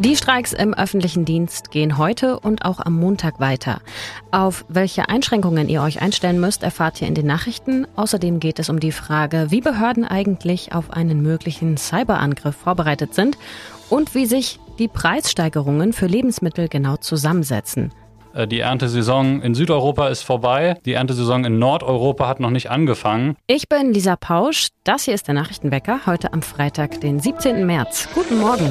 Die Streiks im öffentlichen Dienst gehen heute und auch am Montag weiter. Auf welche Einschränkungen ihr euch einstellen müsst, erfahrt ihr in den Nachrichten. Außerdem geht es um die Frage, wie Behörden eigentlich auf einen möglichen Cyberangriff vorbereitet sind und wie sich die Preissteigerungen für Lebensmittel genau zusammensetzen. Äh, die Erntesaison in Südeuropa ist vorbei. Die Erntesaison in Nordeuropa hat noch nicht angefangen. Ich bin Lisa Pausch. Das hier ist der Nachrichtenwecker heute am Freitag, den 17. März. Guten Morgen.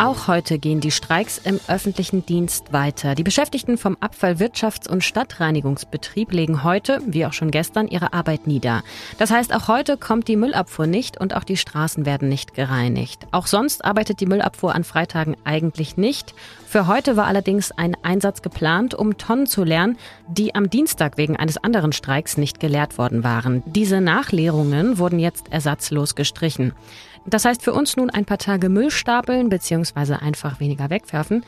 Auch heute gehen die Streiks im öffentlichen Dienst weiter. Die Beschäftigten vom Abfallwirtschafts- und Stadtreinigungsbetrieb legen heute, wie auch schon gestern, ihre Arbeit nieder. Das heißt, auch heute kommt die Müllabfuhr nicht und auch die Straßen werden nicht gereinigt. Auch sonst arbeitet die Müllabfuhr an Freitagen eigentlich nicht. Für heute war allerdings ein Einsatz geplant, um Tonnen zu leeren, die am Dienstag wegen eines anderen Streiks nicht geleert worden waren. Diese Nachleerungen wurden jetzt ersatzlos gestrichen. Das heißt für uns nun ein paar Tage Müll stapeln bzw. einfach weniger wegwerfen.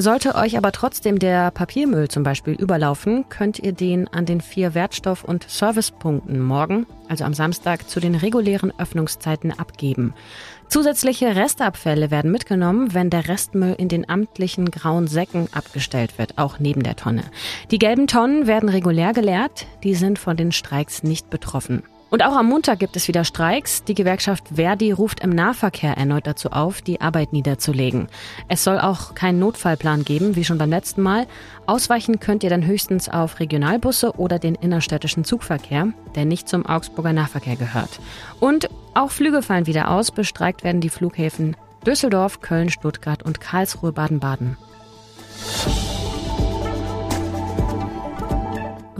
Sollte euch aber trotzdem der Papiermüll zum Beispiel überlaufen, könnt ihr den an den vier Wertstoff- und Servicepunkten morgen, also am Samstag, zu den regulären Öffnungszeiten abgeben. Zusätzliche Restabfälle werden mitgenommen, wenn der Restmüll in den amtlichen grauen Säcken abgestellt wird, auch neben der Tonne. Die gelben Tonnen werden regulär geleert, die sind von den Streiks nicht betroffen. Und auch am Montag gibt es wieder Streiks. Die Gewerkschaft Verdi ruft im Nahverkehr erneut dazu auf, die Arbeit niederzulegen. Es soll auch keinen Notfallplan geben, wie schon beim letzten Mal. Ausweichen könnt ihr dann höchstens auf Regionalbusse oder den innerstädtischen Zugverkehr, der nicht zum Augsburger Nahverkehr gehört. Und auch Flüge fallen wieder aus. Bestreikt werden die Flughäfen Düsseldorf, Köln, Stuttgart und Karlsruhe, Baden-Baden.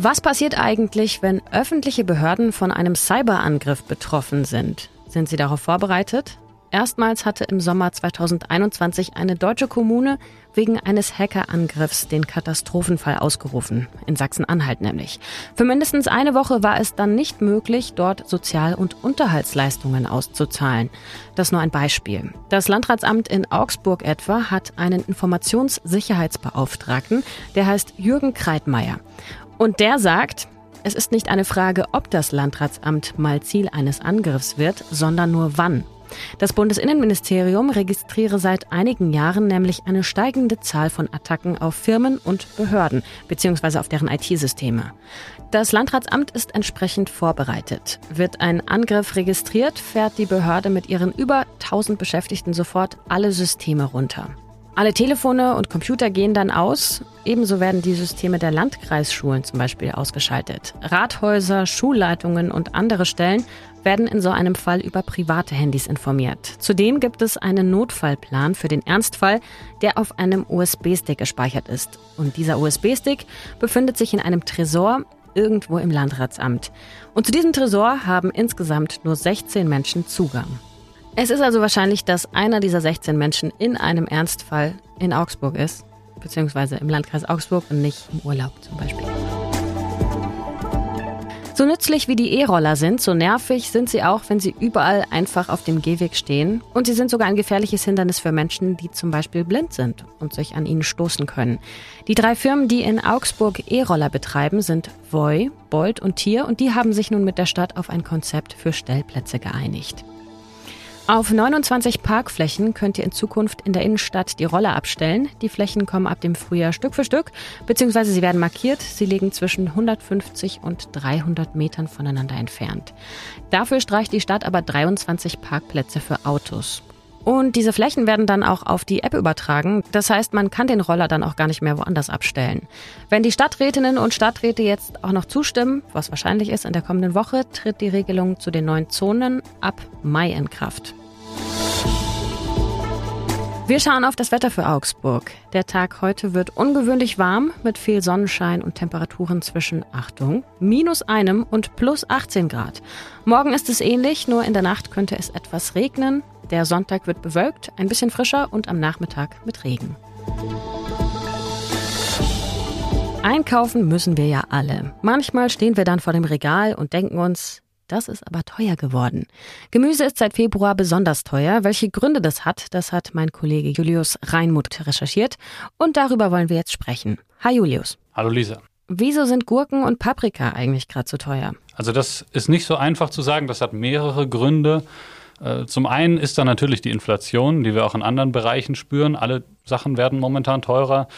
Was passiert eigentlich, wenn öffentliche Behörden von einem Cyberangriff betroffen sind? Sind sie darauf vorbereitet? Erstmals hatte im Sommer 2021 eine deutsche Kommune wegen eines Hackerangriffs den Katastrophenfall ausgerufen, in Sachsen-Anhalt nämlich. Für mindestens eine Woche war es dann nicht möglich, dort Sozial- und Unterhaltsleistungen auszuzahlen. Das nur ein Beispiel. Das Landratsamt in Augsburg etwa hat einen Informationssicherheitsbeauftragten, der heißt Jürgen Kreitmeier. Und der sagt, es ist nicht eine Frage, ob das Landratsamt mal Ziel eines Angriffs wird, sondern nur wann. Das Bundesinnenministerium registriere seit einigen Jahren nämlich eine steigende Zahl von Attacken auf Firmen und Behörden bzw. auf deren IT-Systeme. Das Landratsamt ist entsprechend vorbereitet. Wird ein Angriff registriert, fährt die Behörde mit ihren über 1000 Beschäftigten sofort alle Systeme runter. Alle Telefone und Computer gehen dann aus. Ebenso werden die Systeme der Landkreisschulen zum Beispiel ausgeschaltet. Rathäuser, Schulleitungen und andere Stellen werden in so einem Fall über private Handys informiert. Zudem gibt es einen Notfallplan für den Ernstfall, der auf einem USB-Stick gespeichert ist. Und dieser USB-Stick befindet sich in einem Tresor irgendwo im Landratsamt. Und zu diesem Tresor haben insgesamt nur 16 Menschen Zugang. Es ist also wahrscheinlich, dass einer dieser 16 Menschen in einem Ernstfall in Augsburg ist, beziehungsweise im Landkreis Augsburg und nicht im Urlaub zum Beispiel. So nützlich wie die E-Roller sind, so nervig sind sie auch, wenn sie überall einfach auf dem Gehweg stehen. Und sie sind sogar ein gefährliches Hindernis für Menschen, die zum Beispiel blind sind und sich an ihnen stoßen können. Die drei Firmen, die in Augsburg E-Roller betreiben, sind Voy, Bolt und Tier und die haben sich nun mit der Stadt auf ein Konzept für Stellplätze geeinigt. Auf 29 Parkflächen könnt ihr in Zukunft in der Innenstadt die Roller abstellen. Die Flächen kommen ab dem Frühjahr Stück für Stück, beziehungsweise sie werden markiert. Sie liegen zwischen 150 und 300 Metern voneinander entfernt. Dafür streicht die Stadt aber 23 Parkplätze für Autos. Und diese Flächen werden dann auch auf die App übertragen. Das heißt, man kann den Roller dann auch gar nicht mehr woanders abstellen. Wenn die Stadträtinnen und Stadträte jetzt auch noch zustimmen, was wahrscheinlich ist in der kommenden Woche, tritt die Regelung zu den neuen Zonen ab Mai in Kraft. Wir schauen auf das Wetter für Augsburg. Der Tag heute wird ungewöhnlich warm mit viel Sonnenschein und Temperaturen zwischen, Achtung, minus einem und plus 18 Grad. Morgen ist es ähnlich, nur in der Nacht könnte es etwas regnen. Der Sonntag wird bewölkt, ein bisschen frischer und am Nachmittag mit Regen. Einkaufen müssen wir ja alle. Manchmal stehen wir dann vor dem Regal und denken uns, das ist aber teuer geworden. Gemüse ist seit Februar besonders teuer. Welche Gründe das hat, das hat mein Kollege Julius Reinmuth recherchiert. Und darüber wollen wir jetzt sprechen. Hi Julius. Hallo Lisa. Wieso sind Gurken und Paprika eigentlich gerade so teuer? Also das ist nicht so einfach zu sagen, das hat mehrere Gründe. Äh, zum einen ist da natürlich die Inflation, die wir auch in anderen Bereichen spüren. Alle Sachen werden momentan teurer.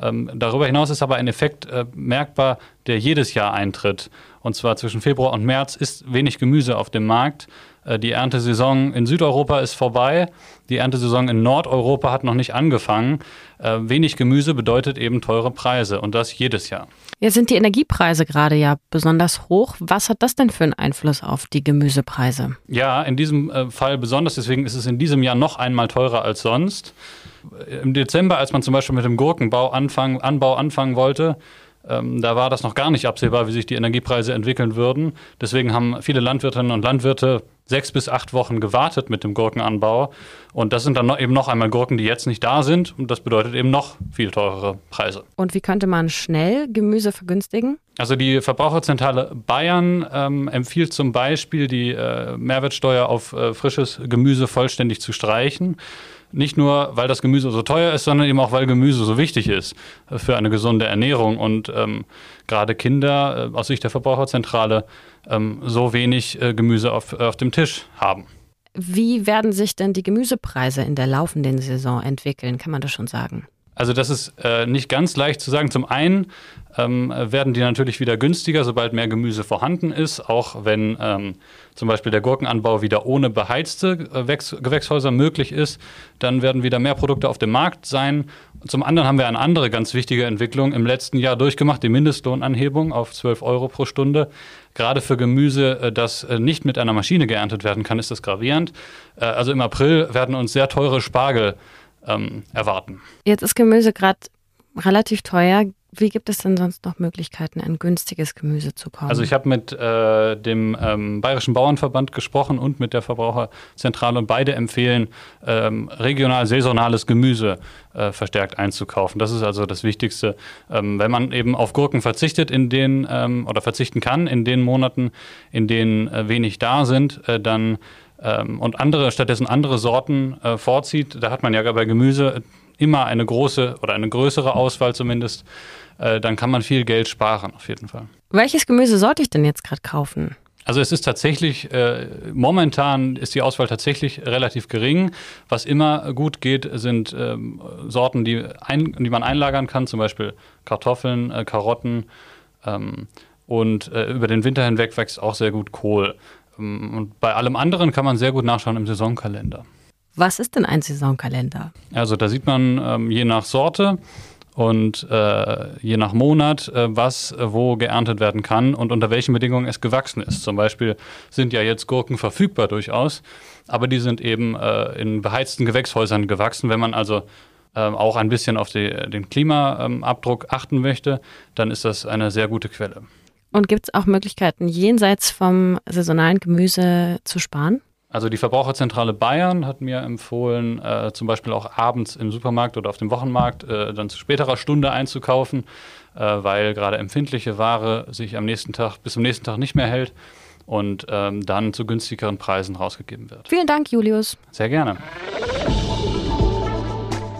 Ähm, darüber hinaus ist aber ein Effekt äh, merkbar, der jedes Jahr eintritt. Und zwar zwischen Februar und März ist wenig Gemüse auf dem Markt. Äh, die Erntesaison in Südeuropa ist vorbei. Die Erntesaison in Nordeuropa hat noch nicht angefangen. Äh, wenig Gemüse bedeutet eben teure Preise und das jedes Jahr. Jetzt sind die Energiepreise gerade ja besonders hoch. Was hat das denn für einen Einfluss auf die Gemüsepreise? Ja, in diesem äh, Fall besonders. Deswegen ist es in diesem Jahr noch einmal teurer als sonst. Im Dezember, als man zum Beispiel mit dem Gurkenbau anfangen, Anbau anfangen wollte, ähm, da war das noch gar nicht absehbar, wie sich die Energiepreise entwickeln würden. Deswegen haben viele Landwirtinnen und Landwirte sechs bis acht Wochen gewartet mit dem Gurkenanbau. Und das sind dann noch, eben noch einmal Gurken, die jetzt nicht da sind. Und das bedeutet eben noch viel teurere Preise. Und wie könnte man schnell Gemüse vergünstigen? Also die Verbraucherzentrale Bayern ähm, empfiehlt zum Beispiel, die äh, Mehrwertsteuer auf äh, frisches Gemüse vollständig zu streichen. Nicht nur, weil das Gemüse so teuer ist, sondern eben auch, weil Gemüse so wichtig ist für eine gesunde Ernährung und ähm, gerade Kinder äh, aus Sicht der Verbraucherzentrale ähm, so wenig äh, Gemüse auf, auf dem Tisch haben. Wie werden sich denn die Gemüsepreise in der laufenden Saison entwickeln? Kann man das schon sagen? Also das ist äh, nicht ganz leicht zu sagen. Zum einen ähm, werden die natürlich wieder günstiger, sobald mehr Gemüse vorhanden ist, auch wenn ähm, zum Beispiel der Gurkenanbau wieder ohne beheizte äh, Gewächshäuser möglich ist, dann werden wieder mehr Produkte auf dem Markt sein. Zum anderen haben wir eine andere ganz wichtige Entwicklung im letzten Jahr durchgemacht, die Mindestlohnanhebung auf 12 Euro pro Stunde. Gerade für Gemüse, äh, das äh, nicht mit einer Maschine geerntet werden kann, ist das gravierend. Äh, also im April werden uns sehr teure Spargel ähm, erwarten. Jetzt ist Gemüse gerade relativ teuer. Wie gibt es denn sonst noch Möglichkeiten, an günstiges Gemüse zu kommen? Also ich habe mit äh, dem ähm, Bayerischen Bauernverband gesprochen und mit der Verbraucherzentrale und beide empfehlen, ähm, regional saisonales Gemüse äh, verstärkt einzukaufen. Das ist also das Wichtigste. Ähm, wenn man eben auf Gurken verzichtet in den ähm, oder verzichten kann in den Monaten, in denen äh, wenig da sind, äh, dann ähm, und andere, stattdessen andere Sorten äh, vorzieht, da hat man ja bei Gemüse immer eine große oder eine größere Auswahl zumindest, äh, dann kann man viel Geld sparen auf jeden Fall. Welches Gemüse sollte ich denn jetzt gerade kaufen? Also es ist tatsächlich, äh, momentan ist die Auswahl tatsächlich relativ gering. Was immer gut geht, sind ähm, Sorten, die, ein, die man einlagern kann, zum Beispiel Kartoffeln, äh, Karotten. Ähm, und äh, über den Winter hinweg wächst auch sehr gut Kohl. Ähm, und bei allem anderen kann man sehr gut nachschauen im Saisonkalender. Was ist denn ein Saisonkalender? Also da sieht man ähm, je nach Sorte und äh, je nach Monat, äh, was äh, wo geerntet werden kann und unter welchen Bedingungen es gewachsen ist. Zum Beispiel sind ja jetzt Gurken verfügbar durchaus, aber die sind eben äh, in beheizten Gewächshäusern gewachsen. Wenn man also ähm, auch ein bisschen auf die, den Klimaabdruck achten möchte, dann ist das eine sehr gute Quelle. Und gibt es auch Möglichkeiten, jenseits vom saisonalen Gemüse zu sparen? Also die Verbraucherzentrale Bayern hat mir empfohlen, äh, zum Beispiel auch abends im Supermarkt oder auf dem Wochenmarkt äh, dann zu späterer Stunde einzukaufen, äh, weil gerade empfindliche Ware sich am nächsten Tag bis zum nächsten Tag nicht mehr hält und ähm, dann zu günstigeren Preisen rausgegeben wird. Vielen Dank, Julius. Sehr gerne.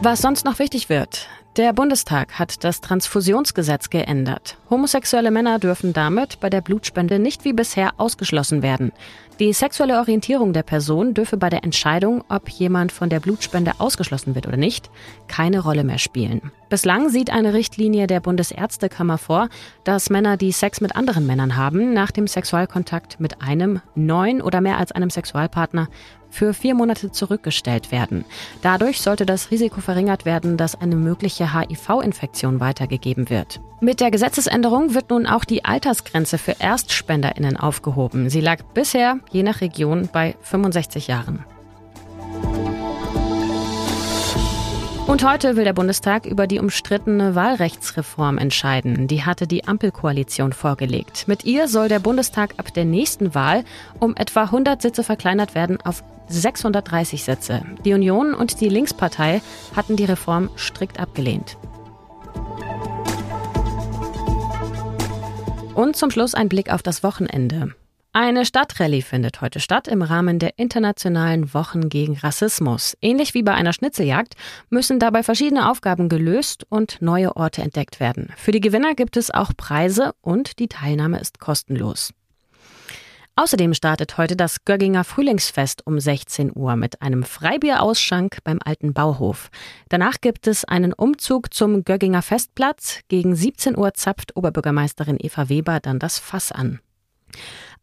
Was sonst noch wichtig wird. Der Bundestag hat das Transfusionsgesetz geändert. Homosexuelle Männer dürfen damit bei der Blutspende nicht wie bisher ausgeschlossen werden. Die sexuelle Orientierung der Person dürfe bei der Entscheidung, ob jemand von der Blutspende ausgeschlossen wird oder nicht, keine Rolle mehr spielen. Bislang sieht eine Richtlinie der Bundesärztekammer vor, dass Männer, die Sex mit anderen Männern haben, nach dem Sexualkontakt mit einem, neun oder mehr als einem Sexualpartner für vier Monate zurückgestellt werden. Dadurch sollte das Risiko verringert werden, dass eine mögliche HIV-Infektion weitergegeben wird. Mit der Gesetzesänderung wird nun auch die Altersgrenze für ErstspenderInnen aufgehoben. Sie lag bisher, je nach Region, bei 65 Jahren. Und heute will der Bundestag über die umstrittene Wahlrechtsreform entscheiden. Die hatte die Ampelkoalition vorgelegt. Mit ihr soll der Bundestag ab der nächsten Wahl um etwa 100 Sitze verkleinert werden auf 630 Sitze. Die Union und die Linkspartei hatten die Reform strikt abgelehnt. Und zum Schluss ein Blick auf das Wochenende. Eine Stadtrallye findet heute statt im Rahmen der internationalen Wochen gegen Rassismus. Ähnlich wie bei einer Schnitzeljagd müssen dabei verschiedene Aufgaben gelöst und neue Orte entdeckt werden. Für die Gewinner gibt es auch Preise und die Teilnahme ist kostenlos. Außerdem startet heute das Gögginger Frühlingsfest um 16 Uhr mit einem Freibierausschank beim alten Bauhof. Danach gibt es einen Umzug zum Gögginger Festplatz. Gegen 17 Uhr zapft Oberbürgermeisterin Eva Weber dann das Fass an.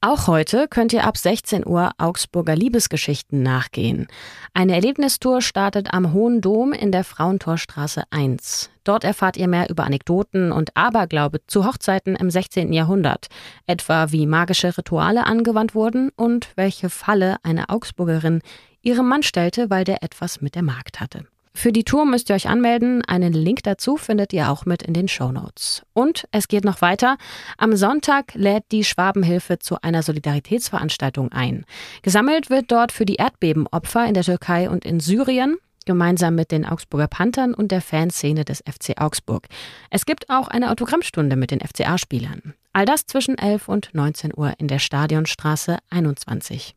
Auch heute könnt ihr ab 16 Uhr Augsburger Liebesgeschichten nachgehen. Eine Erlebnistour startet am Hohen Dom in der Frauentorstraße 1. Dort erfahrt ihr mehr über Anekdoten und Aberglaube zu Hochzeiten im 16. Jahrhundert, etwa wie magische Rituale angewandt wurden und welche Falle eine Augsburgerin ihrem Mann stellte, weil der etwas mit der Magd hatte. Für die Tour müsst ihr euch anmelden. Einen Link dazu findet ihr auch mit in den Show Notes. Und es geht noch weiter. Am Sonntag lädt die Schwabenhilfe zu einer Solidaritätsveranstaltung ein. Gesammelt wird dort für die Erdbebenopfer in der Türkei und in Syrien gemeinsam mit den Augsburger Panthern und der Fanszene des FC Augsburg. Es gibt auch eine Autogrammstunde mit den FCA-Spielern. All das zwischen 11 und 19 Uhr in der Stadionstraße 21.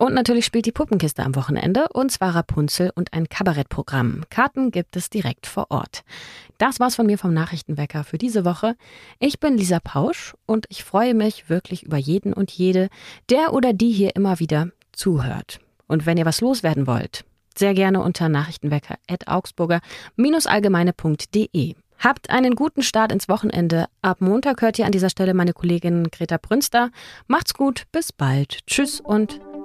Und natürlich spielt die Puppenkiste am Wochenende, und zwar Rapunzel und ein Kabarettprogramm. Karten gibt es direkt vor Ort. Das war's von mir vom Nachrichtenwecker für diese Woche. Ich bin Lisa Pausch und ich freue mich wirklich über jeden und jede, der oder die hier immer wieder zuhört. Und wenn ihr was loswerden wollt, sehr gerne unter nachrichtenwecker.augsburger-allgemeine.de. Habt einen guten Start ins Wochenende. Ab Montag hört ihr an dieser Stelle meine Kollegin Greta Brünster. Macht's gut, bis bald. Tschüss und